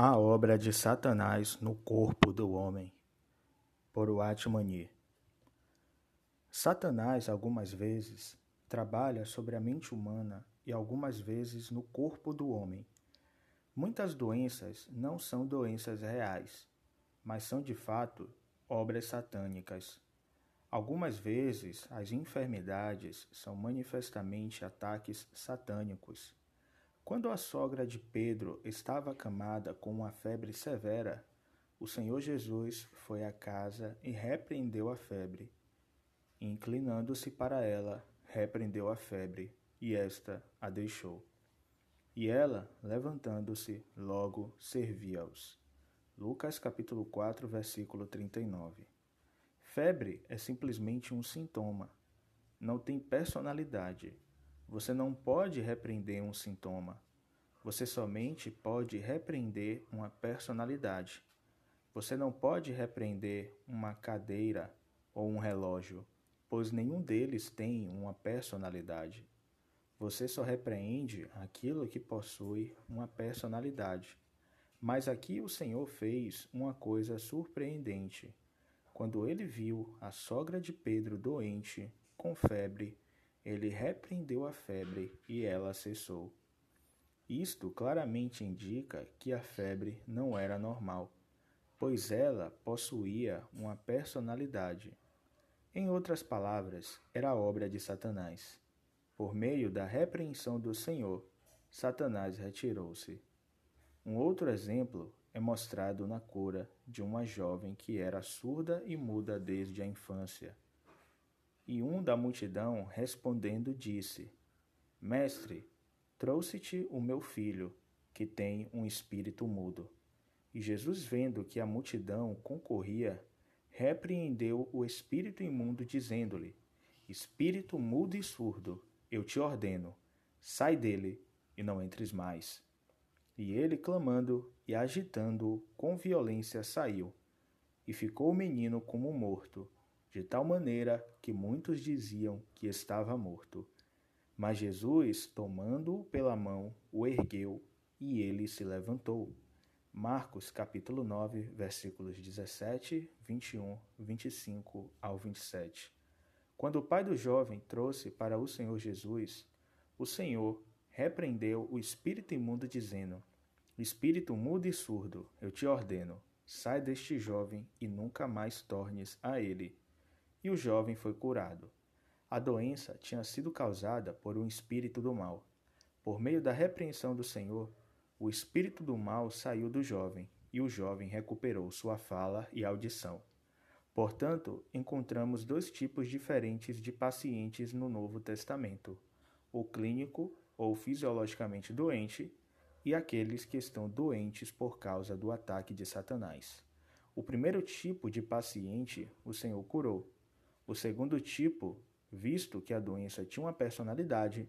A obra de Satanás no corpo do homem, por Watmani. Satanás, algumas vezes, trabalha sobre a mente humana e algumas vezes no corpo do homem. Muitas doenças não são doenças reais, mas são de fato obras satânicas. Algumas vezes, as enfermidades são manifestamente ataques satânicos. Quando a sogra de Pedro estava acamada com uma febre severa, o Senhor Jesus foi à casa e repreendeu a febre. Inclinando-se para ela, repreendeu a febre, e esta a deixou. E ela, levantando-se, logo servia-os. Lucas capítulo 4, versículo 39. Febre é simplesmente um sintoma. Não tem personalidade você não pode repreender um sintoma. Você somente pode repreender uma personalidade. Você não pode repreender uma cadeira ou um relógio, pois nenhum deles tem uma personalidade. Você só repreende aquilo que possui uma personalidade. Mas aqui o Senhor fez uma coisa surpreendente. Quando ele viu a sogra de Pedro doente, com febre, ele repreendeu a febre e ela cessou. Isto claramente indica que a febre não era normal, pois ela possuía uma personalidade. Em outras palavras, era obra de Satanás. Por meio da repreensão do Senhor, Satanás retirou-se. Um outro exemplo é mostrado na cura de uma jovem que era surda e muda desde a infância. E um da multidão, respondendo, disse: Mestre, trouxe-te o meu filho, que tem um espírito mudo. E Jesus, vendo que a multidão concorria, repreendeu o espírito imundo, dizendo-lhe: Espírito mudo e surdo, eu te ordeno, sai dele e não entres mais. E ele, clamando e agitando-o com violência, saiu. E ficou o menino como morto de tal maneira que muitos diziam que estava morto. Mas Jesus, tomando-o pela mão, o ergueu e ele se levantou. Marcos capítulo 9, versículos 17, 21, 25 ao 27. Quando o pai do jovem trouxe para o Senhor Jesus, o Senhor repreendeu o espírito imundo, dizendo: Espírito mudo e surdo, eu te ordeno, sai deste jovem e nunca mais tornes a ele e o jovem foi curado. A doença tinha sido causada por um espírito do mal. Por meio da repreensão do Senhor, o espírito do mal saiu do jovem e o jovem recuperou sua fala e audição. Portanto, encontramos dois tipos diferentes de pacientes no Novo Testamento: o clínico ou fisiologicamente doente e aqueles que estão doentes por causa do ataque de Satanás. O primeiro tipo de paciente o Senhor curou, o segundo tipo, visto que a doença tinha uma personalidade,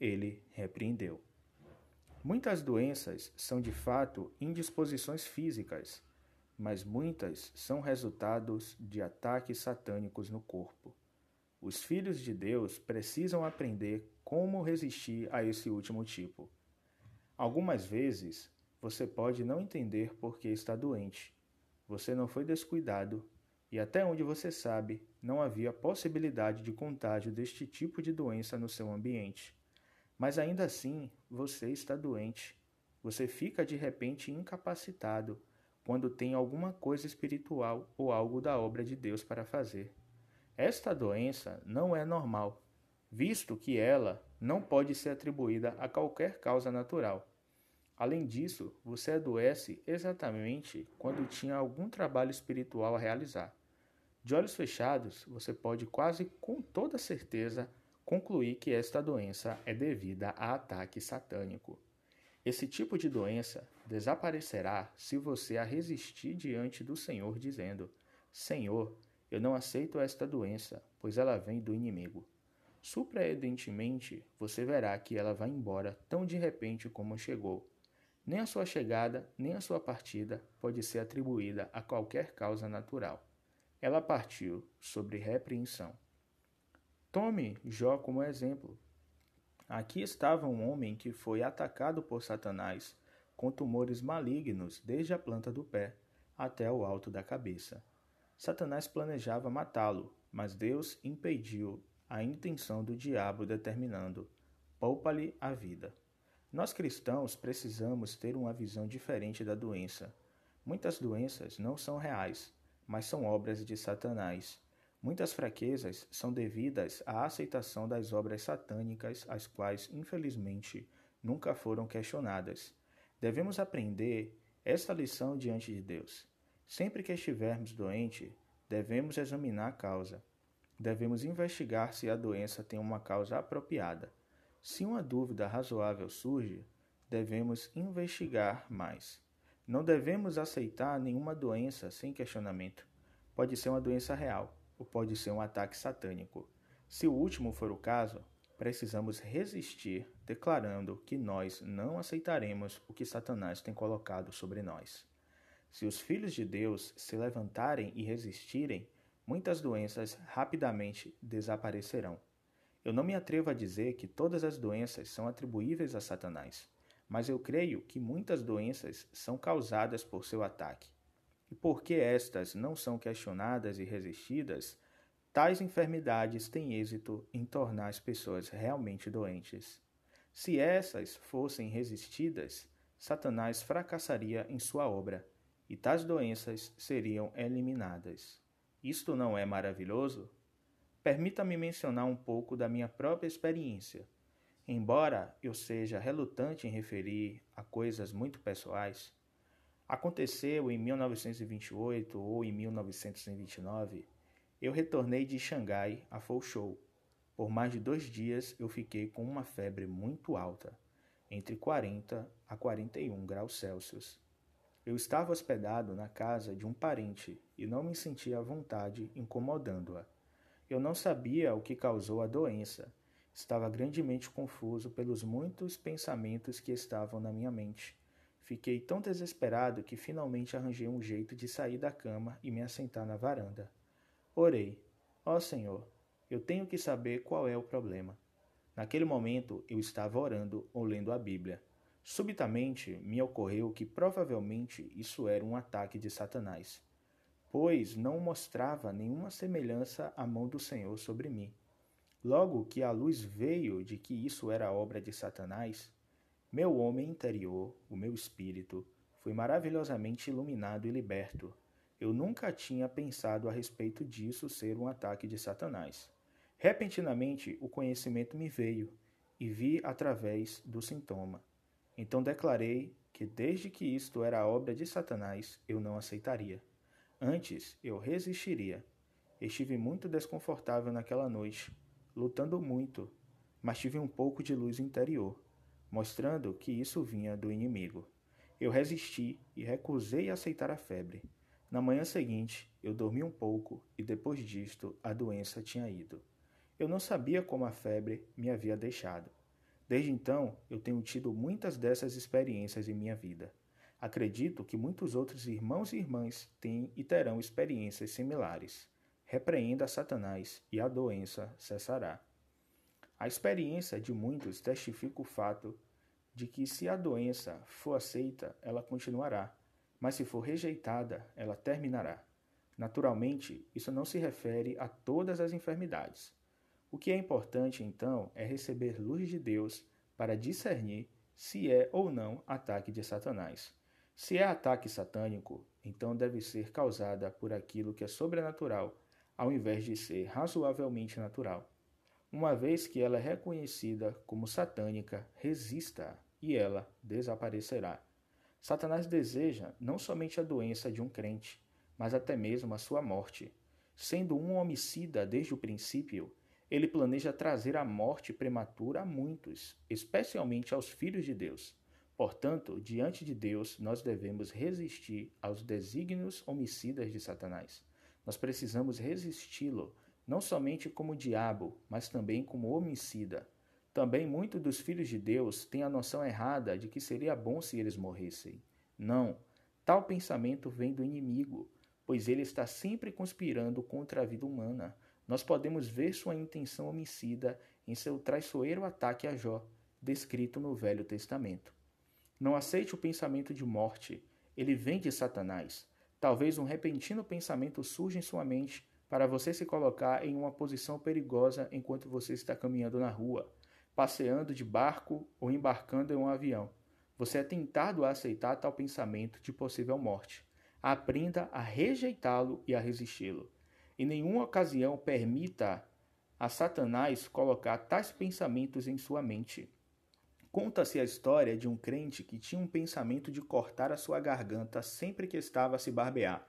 ele repreendeu. Muitas doenças são de fato indisposições físicas, mas muitas são resultados de ataques satânicos no corpo. Os filhos de Deus precisam aprender como resistir a esse último tipo. Algumas vezes você pode não entender por que está doente. Você não foi descuidado e até onde você sabe, não havia possibilidade de contágio deste tipo de doença no seu ambiente. Mas ainda assim, você está doente. Você fica de repente incapacitado quando tem alguma coisa espiritual ou algo da obra de Deus para fazer. Esta doença não é normal, visto que ela não pode ser atribuída a qualquer causa natural. Além disso, você adoece exatamente quando tinha algum trabalho espiritual a realizar. De olhos fechados, você pode quase com toda certeza concluir que esta doença é devida a ataque satânico. Esse tipo de doença desaparecerá se você a resistir diante do Senhor, dizendo: Senhor, eu não aceito esta doença, pois ela vem do inimigo. Surpreendentemente, você verá que ela vai embora tão de repente como chegou. Nem a sua chegada, nem a sua partida pode ser atribuída a qualquer causa natural. Ela partiu sobre repreensão. Tome Jó como exemplo. Aqui estava um homem que foi atacado por Satanás com tumores malignos desde a planta do pé até o alto da cabeça. Satanás planejava matá-lo, mas Deus impediu a intenção do diabo, determinando: poupa-lhe a vida. Nós cristãos precisamos ter uma visão diferente da doença. Muitas doenças não são reais, mas são obras de Satanás. Muitas fraquezas são devidas à aceitação das obras satânicas, as quais, infelizmente, nunca foram questionadas. Devemos aprender esta lição diante de Deus. Sempre que estivermos doentes, devemos examinar a causa. Devemos investigar se a doença tem uma causa apropriada. Se uma dúvida razoável surge, devemos investigar mais. Não devemos aceitar nenhuma doença sem questionamento. Pode ser uma doença real ou pode ser um ataque satânico. Se o último for o caso, precisamos resistir, declarando que nós não aceitaremos o que Satanás tem colocado sobre nós. Se os filhos de Deus se levantarem e resistirem, muitas doenças rapidamente desaparecerão. Eu não me atrevo a dizer que todas as doenças são atribuíveis a Satanás, mas eu creio que muitas doenças são causadas por seu ataque. E porque estas não são questionadas e resistidas, tais enfermidades têm êxito em tornar as pessoas realmente doentes. Se essas fossem resistidas, Satanás fracassaria em sua obra e tais doenças seriam eliminadas. Isto não é maravilhoso? Permita-me mencionar um pouco da minha própria experiência. Embora eu seja relutante em referir a coisas muito pessoais, aconteceu em 1928 ou em 1929, eu retornei de Xangai a Fouchou. Por mais de dois dias eu fiquei com uma febre muito alta, entre 40 a 41 graus Celsius. Eu estava hospedado na casa de um parente e não me sentia à vontade incomodando-a. Eu não sabia o que causou a doença. Estava grandemente confuso pelos muitos pensamentos que estavam na minha mente. Fiquei tão desesperado que finalmente arranjei um jeito de sair da cama e me assentar na varanda. Orei: Ó oh, Senhor, eu tenho que saber qual é o problema. Naquele momento eu estava orando ou lendo a Bíblia. Subitamente me ocorreu que provavelmente isso era um ataque de Satanás, pois não mostrava nenhuma semelhança à mão do Senhor sobre mim. Logo que a luz veio de que isso era obra de Satanás, meu homem interior, o meu espírito, foi maravilhosamente iluminado e liberto. Eu nunca tinha pensado a respeito disso ser um ataque de Satanás. Repentinamente, o conhecimento me veio e vi através do sintoma. Então declarei que, desde que isto era obra de Satanás, eu não aceitaria. Antes, eu resistiria. Estive muito desconfortável naquela noite, lutando muito, mas tive um pouco de luz interior, mostrando que isso vinha do inimigo. Eu resisti e recusei aceitar a febre. Na manhã seguinte, eu dormi um pouco e depois disto a doença tinha ido. Eu não sabia como a febre me havia deixado. Desde então, eu tenho tido muitas dessas experiências em minha vida. Acredito que muitos outros irmãos e irmãs têm e terão experiências similares. Repreenda Satanás e a doença cessará. A experiência de muitos testifica o fato de que, se a doença for aceita, ela continuará, mas se for rejeitada, ela terminará. Naturalmente, isso não se refere a todas as enfermidades. O que é importante, então, é receber luz de Deus para discernir se é ou não ataque de Satanás. Se é ataque satânico, então deve ser causada por aquilo que é sobrenatural, ao invés de ser razoavelmente natural. Uma vez que ela é reconhecida como satânica, resista-a e ela desaparecerá. Satanás deseja não somente a doença de um crente, mas até mesmo a sua morte. Sendo um homicida desde o princípio, ele planeja trazer a morte prematura a muitos, especialmente aos filhos de Deus. Portanto, diante de Deus, nós devemos resistir aos desígnios homicidas de Satanás. Nós precisamos resisti-lo, não somente como diabo, mas também como homicida. Também muitos dos filhos de Deus têm a noção errada de que seria bom se eles morressem. Não, tal pensamento vem do inimigo, pois ele está sempre conspirando contra a vida humana nós podemos ver sua intenção homicida em seu traiçoeiro ataque a Jó, descrito no Velho Testamento. Não aceite o pensamento de morte. Ele vem de Satanás. Talvez um repentino pensamento surja em sua mente para você se colocar em uma posição perigosa enquanto você está caminhando na rua, passeando de barco ou embarcando em um avião. Você é tentado a aceitar tal pensamento de possível morte. Aprenda a rejeitá-lo e a resisti-lo. Em nenhuma ocasião permita a Satanás colocar tais pensamentos em sua mente. Conta-se a história de um crente que tinha um pensamento de cortar a sua garganta sempre que estava a se barbear.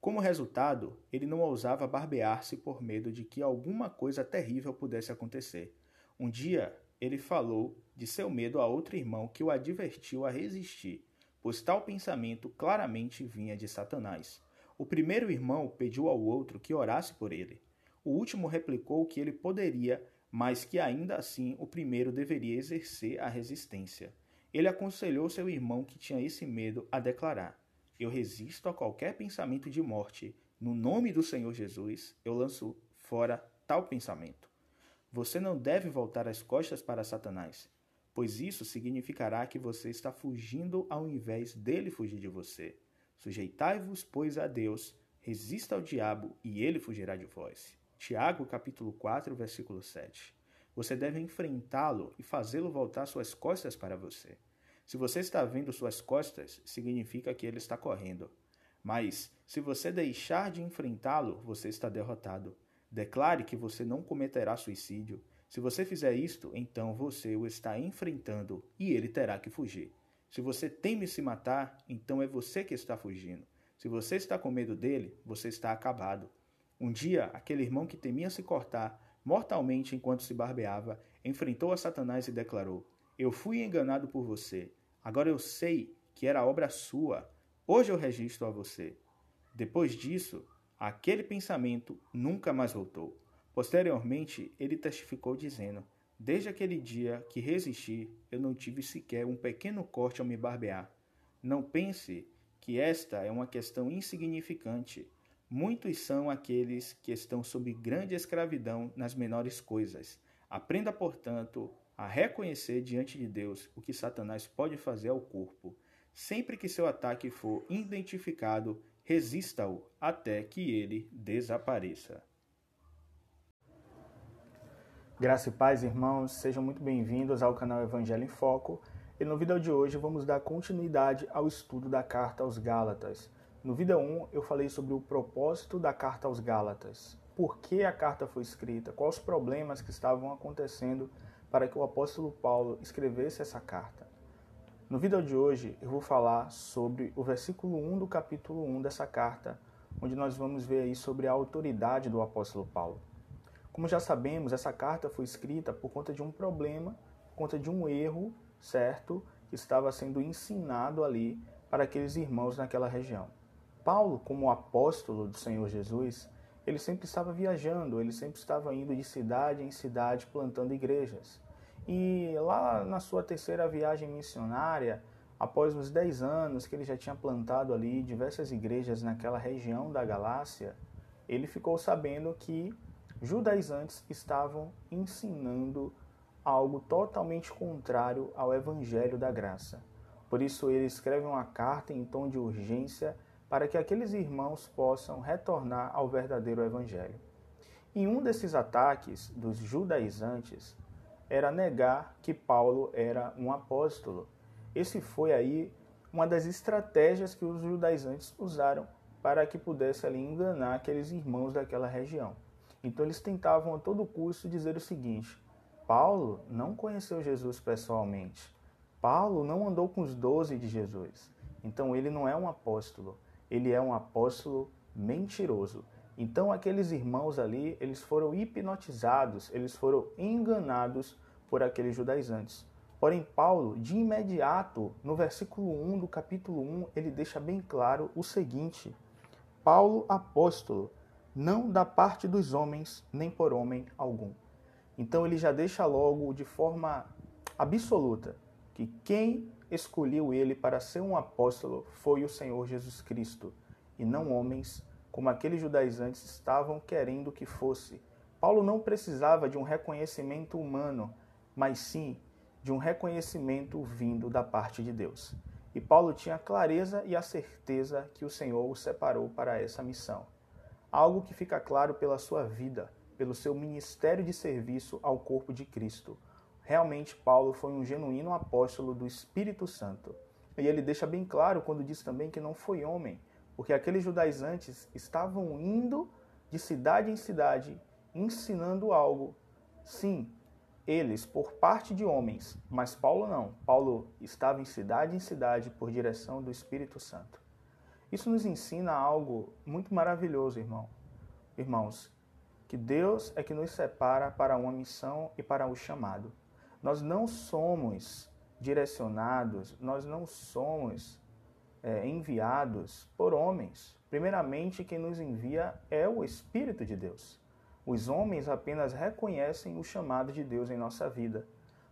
Como resultado, ele não ousava barbear-se por medo de que alguma coisa terrível pudesse acontecer. Um dia, ele falou de seu medo a outro irmão que o advertiu a resistir, pois tal pensamento claramente vinha de Satanás. O primeiro irmão pediu ao outro que orasse por ele. O último replicou que ele poderia, mas que ainda assim o primeiro deveria exercer a resistência. Ele aconselhou seu irmão que tinha esse medo a declarar: Eu resisto a qualquer pensamento de morte. No nome do Senhor Jesus, eu lanço fora tal pensamento. Você não deve voltar as costas para Satanás, pois isso significará que você está fugindo ao invés dele fugir de você. Sujeitai-vos, pois, a Deus, resista ao diabo e ele fugirá de vós. Tiago, capítulo 4, versículo 7. Você deve enfrentá-lo e fazê-lo voltar suas costas para você. Se você está vendo suas costas, significa que ele está correndo. Mas, se você deixar de enfrentá-lo, você está derrotado. Declare que você não cometerá suicídio. Se você fizer isto, então você o está enfrentando e ele terá que fugir. Se você teme se matar, então é você que está fugindo. Se você está com medo dele, você está acabado. Um dia, aquele irmão que temia se cortar mortalmente enquanto se barbeava, enfrentou a Satanás e declarou: Eu fui enganado por você. Agora eu sei que era obra sua. Hoje eu registro a você. Depois disso, Aquele pensamento nunca mais voltou. Posteriormente, ele testificou dizendo: Desde aquele dia que resisti, eu não tive sequer um pequeno corte ao me barbear. Não pense que esta é uma questão insignificante. Muitos são aqueles que estão sob grande escravidão nas menores coisas. Aprenda, portanto, a reconhecer diante de Deus o que Satanás pode fazer ao corpo. Sempre que seu ataque for identificado, resista-o até que ele desapareça. Graça e paz, irmãos, sejam muito bem-vindos ao canal Evangelho em Foco. E no vídeo de hoje vamos dar continuidade ao estudo da carta aos Gálatas. No vídeo 1 eu falei sobre o propósito da carta aos Gálatas, por que a carta foi escrita, quais os problemas que estavam acontecendo para que o apóstolo Paulo escrevesse essa carta. No vídeo de hoje eu vou falar sobre o versículo 1 do capítulo 1 dessa carta, onde nós vamos ver aí sobre a autoridade do apóstolo Paulo. Como já sabemos, essa carta foi escrita por conta de um problema, por conta de um erro, certo, que estava sendo ensinado ali para aqueles irmãos naquela região. Paulo, como apóstolo do Senhor Jesus, ele sempre estava viajando, ele sempre estava indo de cidade em cidade plantando igrejas. E lá na sua terceira viagem missionária, após os 10 anos que ele já tinha plantado ali diversas igrejas naquela região da Galácia, ele ficou sabendo que judaizantes estavam ensinando algo totalmente contrário ao evangelho da graça. Por isso ele escreve uma carta em tom de urgência para que aqueles irmãos possam retornar ao verdadeiro evangelho. Em um desses ataques dos judaizantes, era negar que Paulo era um apóstolo. Esse foi aí uma das estratégias que os judaizantes usaram para que pudesse ali enganar aqueles irmãos daquela região. Então eles tentavam a todo custo dizer o seguinte: Paulo não conheceu Jesus pessoalmente. Paulo não andou com os doze de Jesus. Então ele não é um apóstolo. Ele é um apóstolo mentiroso. Então aqueles irmãos ali, eles foram hipnotizados, eles foram enganados por aqueles judaizantes. Porém, Paulo, de imediato, no versículo 1 do capítulo 1, ele deixa bem claro o seguinte: Paulo, apóstolo, não da parte dos homens, nem por homem algum. Então, ele já deixa logo de forma absoluta que quem escolheu ele para ser um apóstolo foi o Senhor Jesus Cristo, e não homens, como aqueles judaizantes estavam querendo que fosse. Paulo não precisava de um reconhecimento humano mas sim de um reconhecimento vindo da parte de Deus. E Paulo tinha a clareza e a certeza que o Senhor o separou para essa missão. Algo que fica claro pela sua vida, pelo seu ministério de serviço ao corpo de Cristo. Realmente, Paulo foi um genuíno apóstolo do Espírito Santo. E ele deixa bem claro quando diz também que não foi homem, porque aqueles judaizantes estavam indo de cidade em cidade ensinando algo. Sim, eles por parte de homens, mas Paulo não. Paulo estava em cidade em cidade por direção do Espírito Santo. Isso nos ensina algo muito maravilhoso, irmão. Irmãos, que Deus é que nos separa para uma missão e para o chamado. Nós não somos direcionados, nós não somos é, enviados por homens. Primeiramente, quem nos envia é o Espírito de Deus. Os homens apenas reconhecem o chamado de Deus em nossa vida.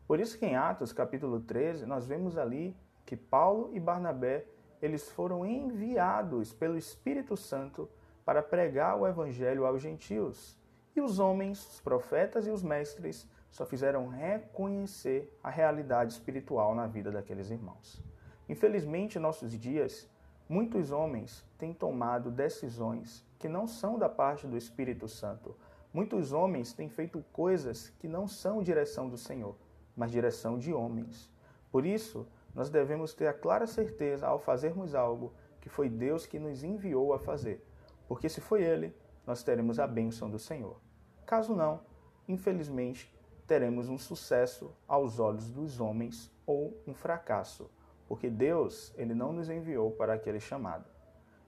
Por isso que em Atos capítulo 13, nós vemos ali que Paulo e Barnabé, eles foram enviados pelo Espírito Santo para pregar o evangelho aos gentios. E os homens, os profetas e os mestres só fizeram reconhecer a realidade espiritual na vida daqueles irmãos. Infelizmente, em nossos dias, muitos homens têm tomado decisões que não são da parte do Espírito Santo, Muitos homens têm feito coisas que não são direção do Senhor, mas direção de homens. Por isso, nós devemos ter a clara certeza ao fazermos algo que foi Deus que nos enviou a fazer, porque se foi Ele, nós teremos a bênção do Senhor. Caso não, infelizmente, teremos um sucesso aos olhos dos homens ou um fracasso, porque Deus, ele não nos enviou para aquele chamado.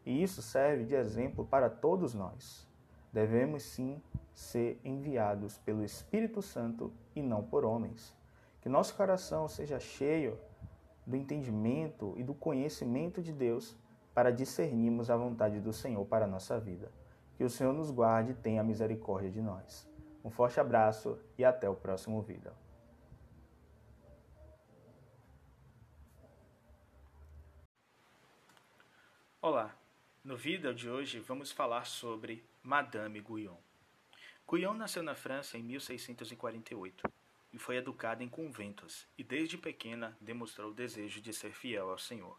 E isso serve de exemplo para todos nós. Devemos sim ser enviados pelo Espírito Santo e não por homens. Que nosso coração seja cheio do entendimento e do conhecimento de Deus para discernirmos a vontade do Senhor para a nossa vida. Que o Senhor nos guarde e tenha misericórdia de nós. Um forte abraço e até o próximo vídeo. Olá, no vídeo de hoje vamos falar sobre Madame Guyon. Guyon nasceu na França em 1648 e foi educada em conventos e desde pequena demonstrou o desejo de ser fiel ao Senhor.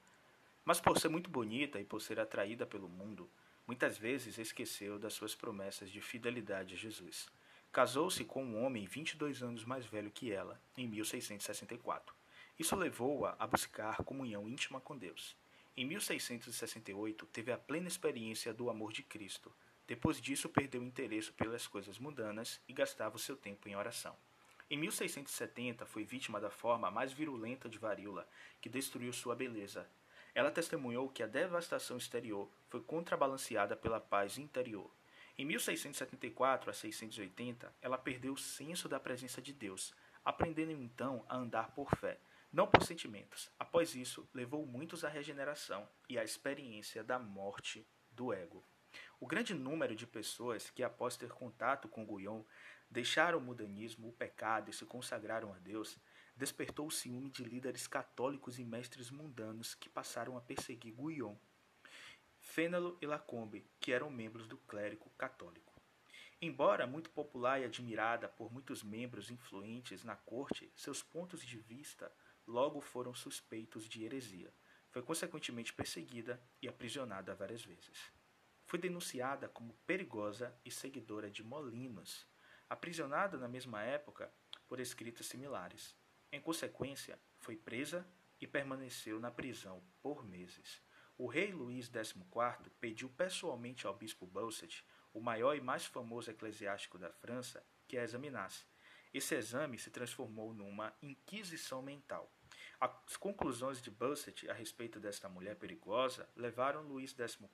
Mas por ser muito bonita e por ser atraída pelo mundo, muitas vezes esqueceu das suas promessas de fidelidade a Jesus. Casou-se com um homem 22 anos mais velho que ela, em 1664. Isso levou-a a buscar comunhão íntima com Deus. Em 1668, teve a plena experiência do amor de Cristo, depois disso, perdeu o interesse pelas coisas mundanas e gastava o seu tempo em oração. Em 1670, foi vítima da forma mais virulenta de varíola, que destruiu sua beleza. Ela testemunhou que a devastação exterior foi contrabalanceada pela paz interior. Em 1674 a 680, ela perdeu o senso da presença de Deus, aprendendo então a andar por fé, não por sentimentos. Após isso, levou muitos à regeneração e à experiência da morte do ego. O grande número de pessoas que, após ter contato com Guion, deixaram o mudanismo, o pecado e se consagraram a Deus, despertou o ciúme de líderes católicos e mestres mundanos que passaram a perseguir Guion, Fênelo e Lacombe, que eram membros do clérigo católico. Embora muito popular e admirada por muitos membros influentes na corte, seus pontos de vista logo foram suspeitos de heresia. Foi consequentemente perseguida e aprisionada várias vezes foi denunciada como perigosa e seguidora de Molinos, aprisionada na mesma época por escritos similares. Em consequência, foi presa e permaneceu na prisão por meses. O rei Luís XIV pediu pessoalmente ao bispo Bossuet, o maior e mais famoso eclesiástico da França, que a examinasse. Esse exame se transformou numa inquisição mental. As conclusões de Busset a respeito desta mulher perigosa levaram Luís XIV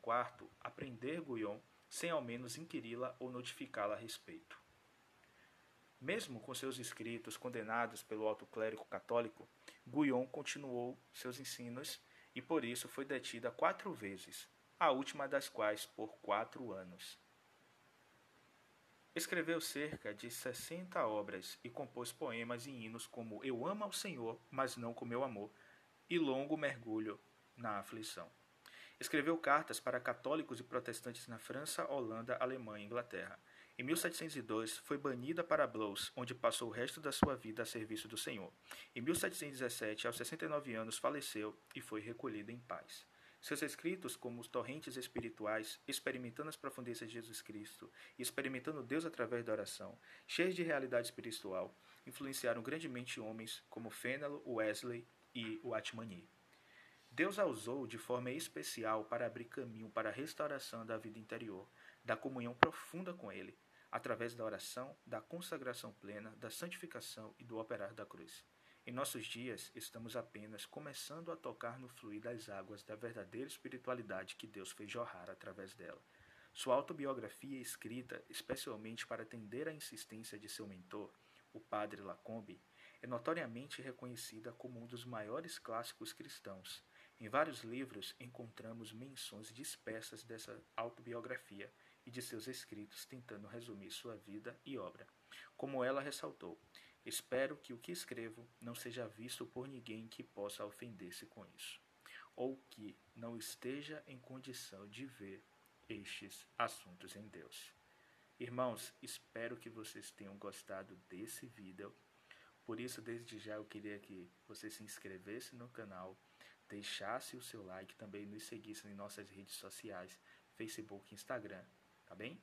a prender Guyon sem ao menos inquiri-la ou notificá-la a respeito. Mesmo com seus escritos condenados pelo alto clérigo católico, Guyon continuou seus ensinos e por isso foi detida quatro vezes, a última das quais por quatro anos. Escreveu cerca de 60 obras e compôs poemas e hinos como Eu amo ao Senhor, mas não com meu amor, e Longo Mergulho na Aflição. Escreveu cartas para católicos e protestantes na França, Holanda, Alemanha e Inglaterra. Em 1702, foi banida para Blois, onde passou o resto da sua vida a serviço do Senhor. Em 1717, aos 69 anos, faleceu e foi recolhida em paz. Seus escritos, como os torrentes espirituais, experimentando as profundezas de Jesus Cristo e experimentando Deus através da oração, cheios de realidade espiritual, influenciaram grandemente homens como Fênelon, Wesley e Watmani. Deus a usou de forma especial para abrir caminho para a restauração da vida interior, da comunhão profunda com Ele, através da oração, da consagração plena, da santificação e do operar da cruz. Em nossos dias, estamos apenas começando a tocar no fluir das águas da verdadeira espiritualidade que Deus fez jorrar através dela. Sua autobiografia, escrita especialmente para atender à insistência de seu mentor, o padre Lacombe, é notoriamente reconhecida como um dos maiores clássicos cristãos. Em vários livros encontramos menções dispersas dessa autobiografia e de seus escritos tentando resumir sua vida e obra. Como ela ressaltou, Espero que o que escrevo não seja visto por ninguém que possa ofender-se com isso, ou que não esteja em condição de ver estes assuntos em Deus. Irmãos, espero que vocês tenham gostado desse vídeo. Por isso, desde já eu queria que você se inscrevesse no canal, deixasse o seu like, também nos seguisse em nossas redes sociais, Facebook e Instagram, tá bem?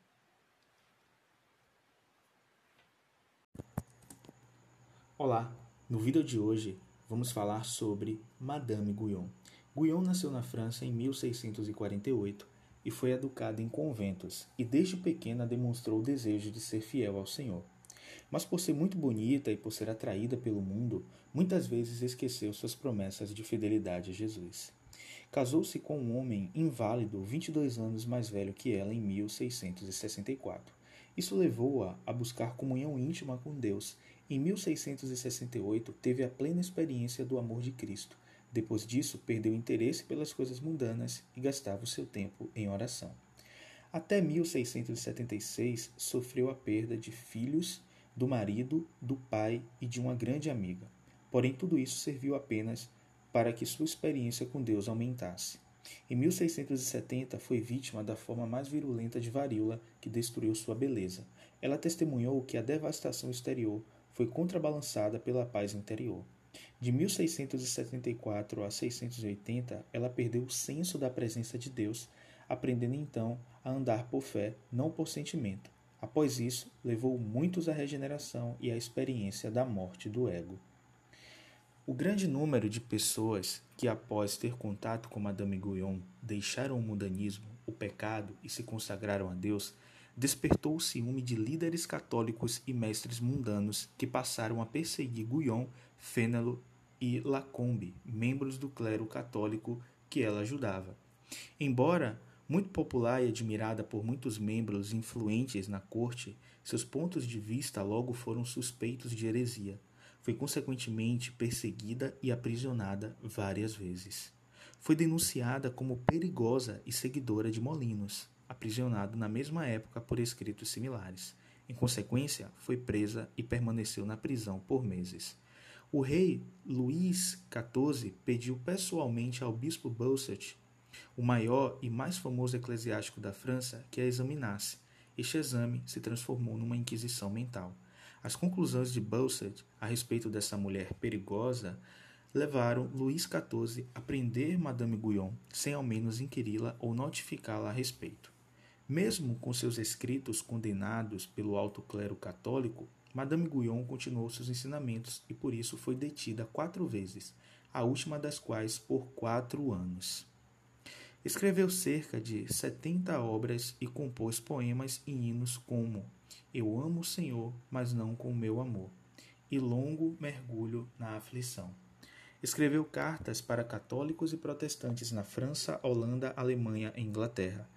Olá, no vídeo de hoje vamos falar sobre Madame Guyon. Guyon nasceu na França em 1648 e foi educada em conventos, e desde pequena demonstrou o desejo de ser fiel ao Senhor. Mas por ser muito bonita e por ser atraída pelo mundo, muitas vezes esqueceu suas promessas de fidelidade a Jesus. Casou-se com um homem inválido 22 anos mais velho que ela em 1664. Isso levou-a a buscar comunhão íntima com Deus em 1668, teve a plena experiência do amor de Cristo. Depois disso, perdeu interesse pelas coisas mundanas e gastava o seu tempo em oração. Até 1676, sofreu a perda de filhos, do marido, do pai e de uma grande amiga. Porém, tudo isso serviu apenas para que sua experiência com Deus aumentasse. Em 1670, foi vítima da forma mais virulenta de varíola que destruiu sua beleza. Ela testemunhou que a devastação exterior foi contrabalançada pela paz interior. De 1674 a 680, ela perdeu o senso da presença de Deus, aprendendo então a andar por fé, não por sentimento. Após isso, levou muitos à regeneração e à experiência da morte do ego. O grande número de pessoas que, após ter contato com Madame Guyon, deixaram o mundanismo, o pecado e se consagraram a Deus, despertou o ciúme de líderes católicos e mestres mundanos que passaram a perseguir Guyon, Fénelon e Lacombe, membros do clero católico que ela ajudava. Embora muito popular e admirada por muitos membros influentes na corte, seus pontos de vista logo foram suspeitos de heresia. Foi consequentemente perseguida e aprisionada várias vezes. Foi denunciada como perigosa e seguidora de Molinos aprisionado na mesma época por escritos similares. Em consequência, foi presa e permaneceu na prisão por meses. O rei Luís XIV pediu pessoalmente ao bispo Bossuet, o maior e mais famoso eclesiástico da França, que a examinasse. Este exame se transformou numa inquisição mental. As conclusões de Bossuet a respeito dessa mulher perigosa levaram Luís XIV a prender Madame Guyon sem ao menos inquiri-la ou notificá-la a respeito. Mesmo com seus escritos condenados pelo alto clero católico, Madame Guyon continuou seus ensinamentos e por isso foi detida quatro vezes, a última das quais por quatro anos. Escreveu cerca de setenta obras e compôs poemas e hinos como Eu amo o Senhor, mas não com meu amor, e Longo Mergulho na Aflição. Escreveu cartas para católicos e protestantes na França, Holanda, Alemanha e Inglaterra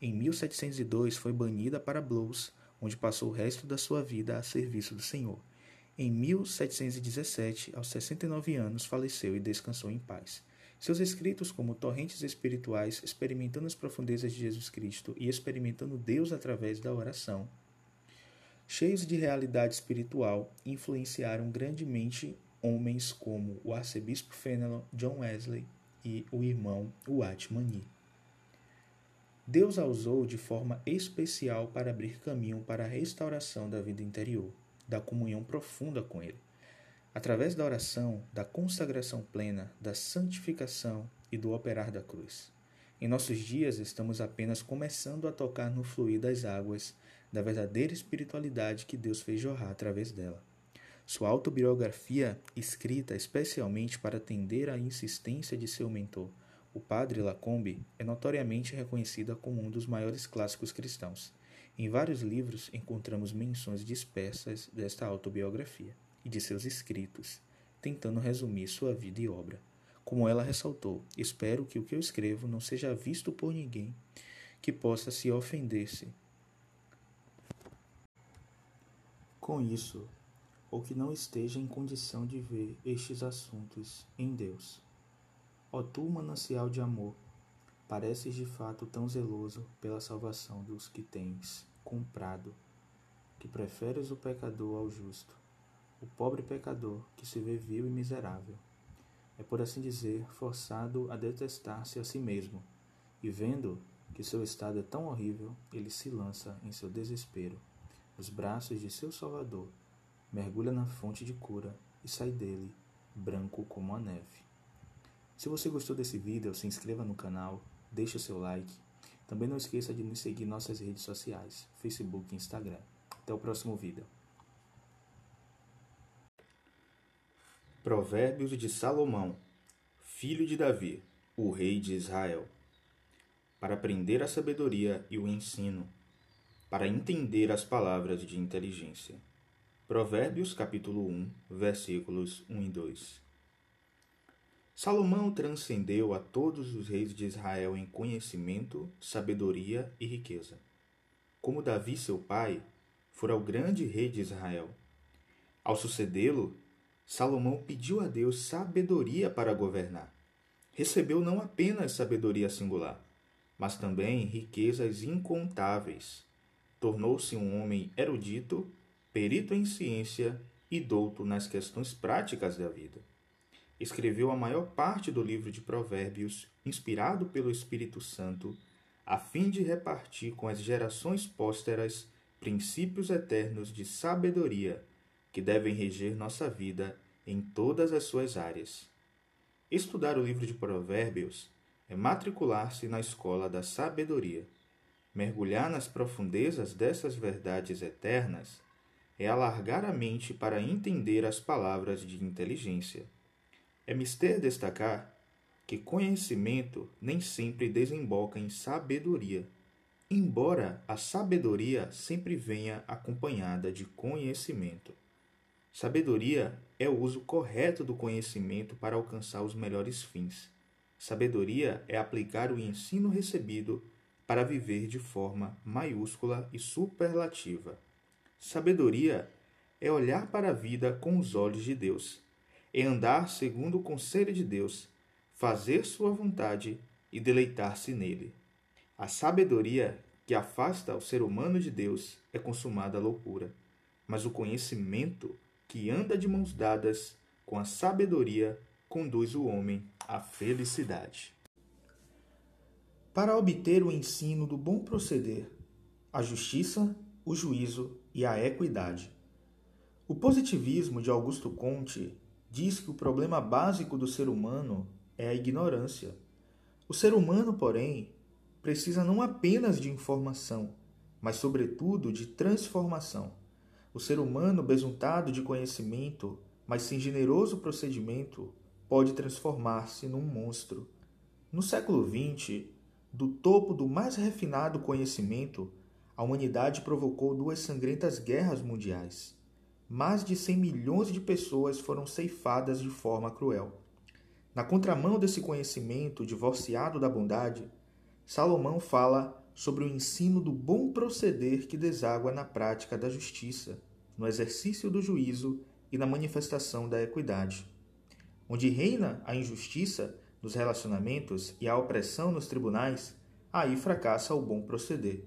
em 1702 foi banida para Blois, onde passou o resto da sua vida a serviço do Senhor. Em 1717, aos 69 anos, faleceu e descansou em paz. Seus escritos, como Torrentes Espirituais, Experimentando as Profundezas de Jesus Cristo e Experimentando Deus através da oração, cheios de realidade espiritual, influenciaram grandemente homens como o arcebispo Fenelon, John Wesley e o irmão Wat Mani. Deus a usou de forma especial para abrir caminho para a restauração da vida interior, da comunhão profunda com Ele. Através da oração, da consagração plena, da santificação e do operar da cruz. Em nossos dias, estamos apenas começando a tocar no fluir das águas da verdadeira espiritualidade que Deus fez jorrar através dela. Sua autobiografia, escrita especialmente para atender à insistência de seu mentor, o padre Lacombe, é notoriamente reconhecida como um dos maiores clássicos cristãos. Em vários livros encontramos menções dispersas desta autobiografia e de seus escritos, tentando resumir sua vida e obra. Como ela ressaltou, espero que o que eu escrevo não seja visto por ninguém que possa se ofender-se. Com isso, ou que não esteja em condição de ver estes assuntos em Deus. Ó tu, manancial de amor, pareces de fato tão zeloso pela salvação dos que tens comprado, que preferes o pecador ao justo, o pobre pecador que se vê vil e miserável. É, por assim dizer, forçado a detestar-se a si mesmo, e vendo que seu estado é tão horrível, ele se lança em seu desespero, nos braços de seu Salvador mergulha na fonte de cura e sai dele, branco como a neve. Se você gostou desse vídeo, se inscreva no canal, deixe o seu like. Também não esqueça de nos seguir nossas redes sociais, Facebook e Instagram. Até o próximo vídeo. Provérbios de Salomão, filho de Davi, o rei de Israel. Para aprender a sabedoria e o ensino, para entender as palavras de inteligência. Provérbios capítulo 1, versículos 1 e 2. Salomão transcendeu a todos os reis de Israel em conhecimento, sabedoria e riqueza. Como Davi, seu pai, fora o grande rei de Israel. Ao sucedê-lo, Salomão pediu a Deus sabedoria para governar. Recebeu não apenas sabedoria singular, mas também riquezas incontáveis. Tornou-se um homem erudito perito em ciência e douto nas questões práticas da vida. Escreveu a maior parte do livro de Provérbios, inspirado pelo Espírito Santo, a fim de repartir com as gerações pósteras princípios eternos de sabedoria que devem reger nossa vida em todas as suas áreas. Estudar o livro de Provérbios é matricular-se na escola da sabedoria. Mergulhar nas profundezas dessas verdades eternas é alargar a mente para entender as palavras de inteligência. É mister destacar que conhecimento nem sempre desemboca em sabedoria, embora a sabedoria sempre venha acompanhada de conhecimento. Sabedoria é o uso correto do conhecimento para alcançar os melhores fins. Sabedoria é aplicar o ensino recebido para viver de forma maiúscula e superlativa. Sabedoria é olhar para a vida com os olhos de Deus, é andar segundo o conselho de Deus, fazer sua vontade e deleitar-se nele. A sabedoria que afasta o ser humano de Deus é consumada loucura, mas o conhecimento que anda de mãos dadas com a sabedoria conduz o homem à felicidade. Para obter o ensino do bom proceder, a justiça, o juízo e a equidade. O positivismo de Augusto Comte diz que o problema básico do ser humano é a ignorância. O ser humano, porém, precisa não apenas de informação, mas, sobretudo, de transformação. O ser humano, besuntado de conhecimento, mas sem generoso procedimento, pode transformar-se num monstro. No século XX, do topo do mais refinado conhecimento, a humanidade provocou duas sangrentas guerras mundiais. Mais de 100 milhões de pessoas foram ceifadas de forma cruel. Na contramão desse conhecimento divorciado da bondade, Salomão fala sobre o ensino do bom proceder que deságua na prática da justiça, no exercício do juízo e na manifestação da equidade. Onde reina a injustiça nos relacionamentos e a opressão nos tribunais, aí fracassa o bom proceder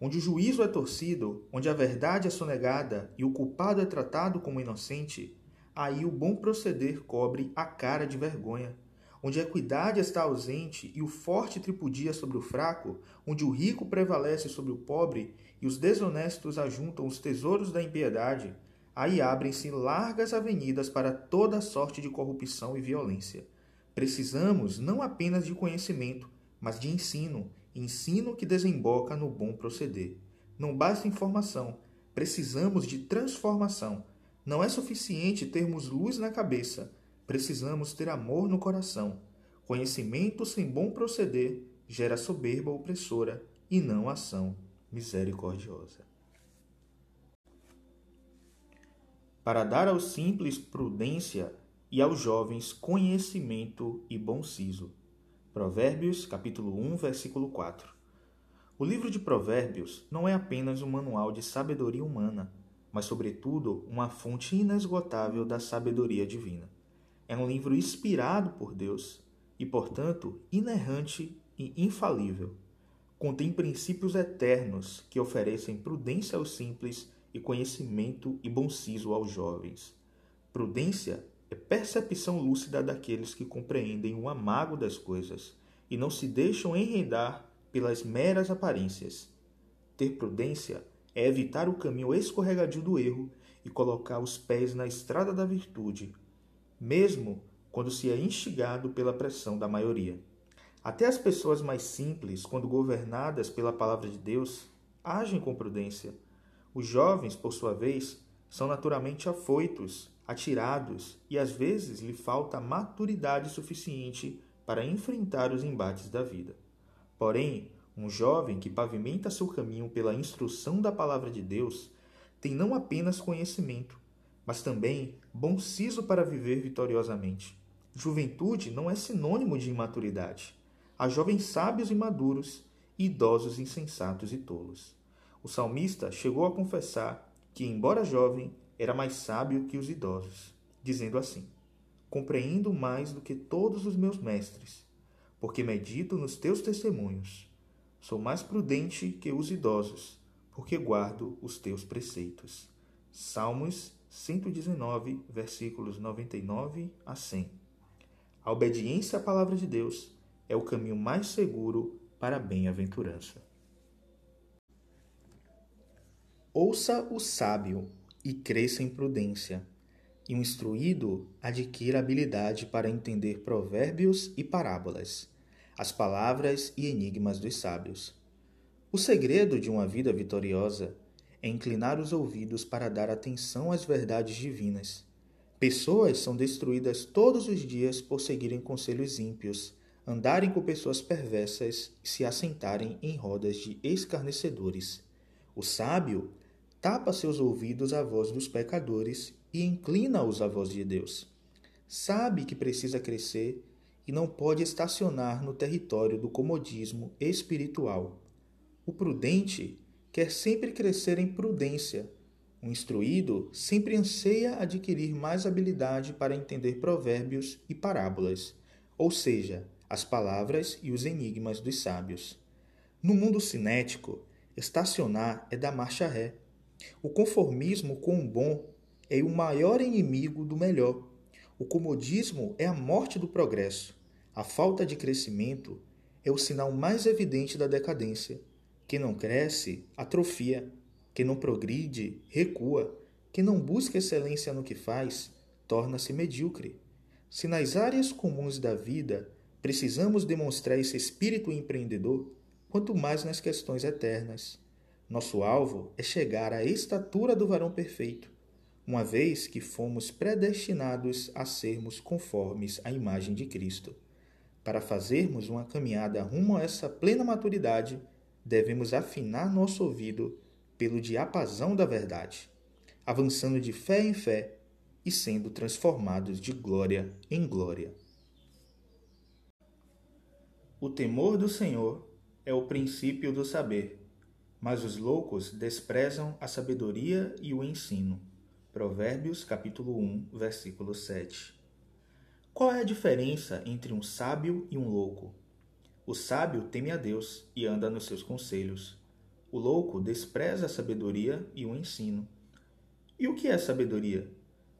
onde o juízo é torcido, onde a verdade é sonegada e o culpado é tratado como inocente, aí o bom proceder cobre a cara de vergonha, onde a equidade está ausente e o forte tripudia sobre o fraco, onde o rico prevalece sobre o pobre e os desonestos ajuntam os tesouros da impiedade, aí abrem-se largas avenidas para toda sorte de corrupção e violência. Precisamos não apenas de conhecimento, mas de ensino, ensino que desemboca no bom proceder. Não basta informação, precisamos de transformação. Não é suficiente termos luz na cabeça, precisamos ter amor no coração. Conhecimento sem bom proceder gera soberba opressora e não ação misericordiosa. Para dar aos simples prudência e aos jovens conhecimento e bom siso. Provérbios, capítulo 1, versículo 4. O livro de Provérbios não é apenas um manual de sabedoria humana, mas, sobretudo, uma fonte inesgotável da sabedoria divina. É um livro inspirado por Deus e, portanto, inerrante e infalível. Contém princípios eternos que oferecem prudência aos simples e conhecimento e bom siso aos jovens. Prudência é percepção lúcida daqueles que compreendem o amago das coisas e não se deixam enredar pelas meras aparências. Ter prudência é evitar o caminho escorregadio do erro e colocar os pés na estrada da virtude, mesmo quando se é instigado pela pressão da maioria. Até as pessoas mais simples, quando governadas pela palavra de Deus, agem com prudência. Os jovens, por sua vez, são naturalmente afoitos, atirados e às vezes lhe falta maturidade suficiente para enfrentar os embates da vida. Porém, um jovem que pavimenta seu caminho pela instrução da palavra de Deus tem não apenas conhecimento, mas também bom siso para viver vitoriosamente. Juventude não é sinônimo de imaturidade. Há jovens sábios e maduros, e idosos insensatos e tolos. O salmista chegou a confessar que, embora jovem, era mais sábio que os idosos, dizendo assim: Compreendo mais do que todos os meus mestres, porque medito nos teus testemunhos. Sou mais prudente que os idosos, porque guardo os teus preceitos. Salmos 119, versículos 99 a 100. A obediência à palavra de Deus é o caminho mais seguro para a bem-aventurança. Ouça o sábio e cresça em prudência, e o instruído adquira habilidade para entender provérbios e parábolas, as palavras e enigmas dos sábios. O segredo de uma vida vitoriosa é inclinar os ouvidos para dar atenção às verdades divinas. Pessoas são destruídas todos os dias por seguirem conselhos ímpios, andarem com pessoas perversas e se assentarem em rodas de escarnecedores. O sábio tapa seus ouvidos à voz dos pecadores e inclina-os à voz de Deus. Sabe que precisa crescer e não pode estacionar no território do comodismo espiritual. O prudente quer sempre crescer em prudência. O instruído sempre anseia adquirir mais habilidade para entender provérbios e parábolas, ou seja, as palavras e os enigmas dos sábios. No mundo cinético, estacionar é dar marcha ré. O conformismo com o bom é o maior inimigo do melhor. O comodismo é a morte do progresso. A falta de crescimento é o sinal mais evidente da decadência. Quem não cresce, atrofia. Quem não progride, recua. Quem não busca excelência no que faz, torna-se medíocre. Se nas áreas comuns da vida precisamos demonstrar esse espírito empreendedor, quanto mais nas questões eternas. Nosso alvo é chegar à estatura do varão perfeito, uma vez que fomos predestinados a sermos conformes à imagem de Cristo. Para fazermos uma caminhada rumo a essa plena maturidade, devemos afinar nosso ouvido pelo diapasão da verdade, avançando de fé em fé e sendo transformados de glória em glória. O temor do Senhor é o princípio do saber mas os loucos desprezam a sabedoria e o ensino. Provérbios capítulo 1, versículo 7. Qual é a diferença entre um sábio e um louco? O sábio teme a Deus e anda nos seus conselhos. O louco despreza a sabedoria e o ensino. E o que é sabedoria?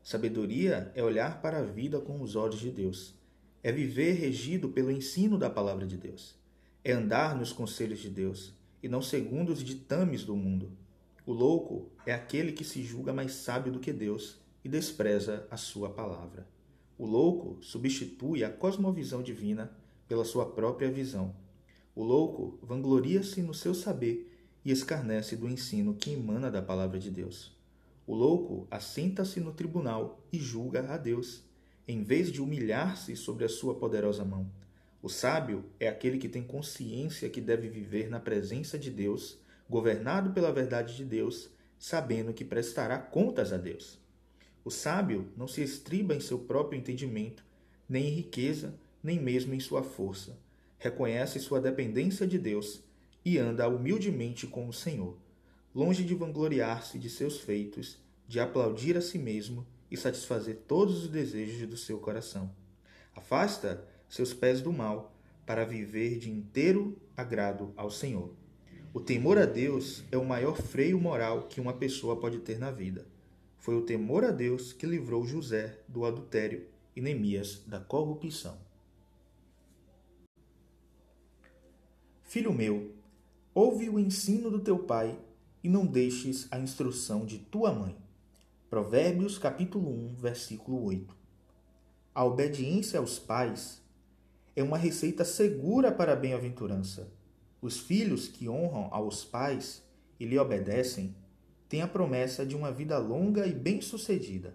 Sabedoria é olhar para a vida com os olhos de Deus. é viver regido pelo ensino da palavra de Deus. É andar nos conselhos de Deus e não segundo os ditames do mundo. O louco é aquele que se julga mais sábio do que Deus e despreza a sua palavra. O louco substitui a cosmovisão divina pela sua própria visão. O louco vangloria-se no seu saber e escarnece do ensino que emana da palavra de Deus. O louco assenta-se no tribunal e julga a Deus, em vez de humilhar-se sobre a sua poderosa mão. O sábio é aquele que tem consciência que deve viver na presença de Deus, governado pela verdade de Deus, sabendo que prestará contas a Deus. O sábio não se estriba em seu próprio entendimento, nem em riqueza, nem mesmo em sua força. Reconhece sua dependência de Deus e anda humildemente com o Senhor, longe de vangloriar-se de seus feitos, de aplaudir a si mesmo e satisfazer todos os desejos do seu coração. Afasta seus pés do mal, para viver de inteiro agrado ao Senhor. O temor a Deus é o maior freio moral que uma pessoa pode ter na vida. Foi o temor a Deus que livrou José do adultério e Neemias da corrupção. Filho meu, ouve o ensino do teu pai e não deixes a instrução de tua mãe. Provérbios capítulo 1, versículo 8. A obediência aos pais é uma receita segura para a bem-aventurança. Os filhos que honram aos pais e lhe obedecem têm a promessa de uma vida longa e bem-sucedida.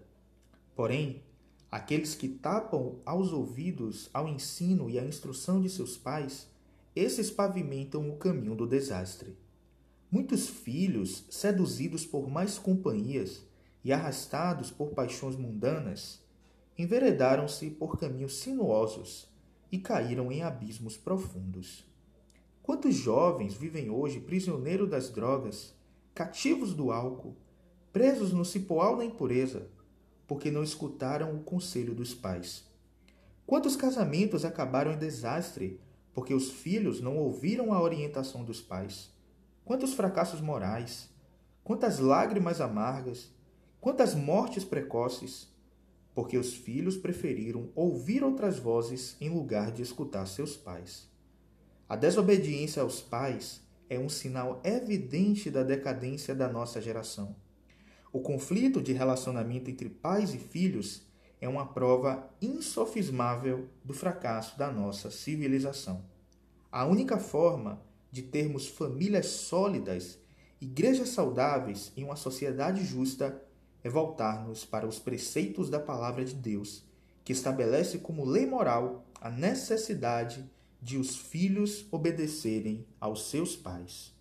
Porém, aqueles que tapam aos ouvidos ao ensino e à instrução de seus pais, esses pavimentam o caminho do desastre. Muitos filhos, seduzidos por mais companhias e arrastados por paixões mundanas, enveredaram-se por caminhos sinuosos e caíram em abismos profundos. Quantos jovens vivem hoje prisioneiros das drogas, cativos do álcool, presos no cipoal da impureza, porque não escutaram o conselho dos pais? Quantos casamentos acabaram em desastre porque os filhos não ouviram a orientação dos pais? Quantos fracassos morais, quantas lágrimas amargas, quantas mortes precoces, porque os filhos preferiram ouvir outras vozes em lugar de escutar seus pais. A desobediência aos pais é um sinal evidente da decadência da nossa geração. O conflito de relacionamento entre pais e filhos é uma prova insofismável do fracasso da nossa civilização. A única forma de termos famílias sólidas, igrejas saudáveis e uma sociedade justa é voltar-nos para os preceitos da palavra de Deus, que estabelece como lei moral a necessidade de os filhos obedecerem aos seus pais.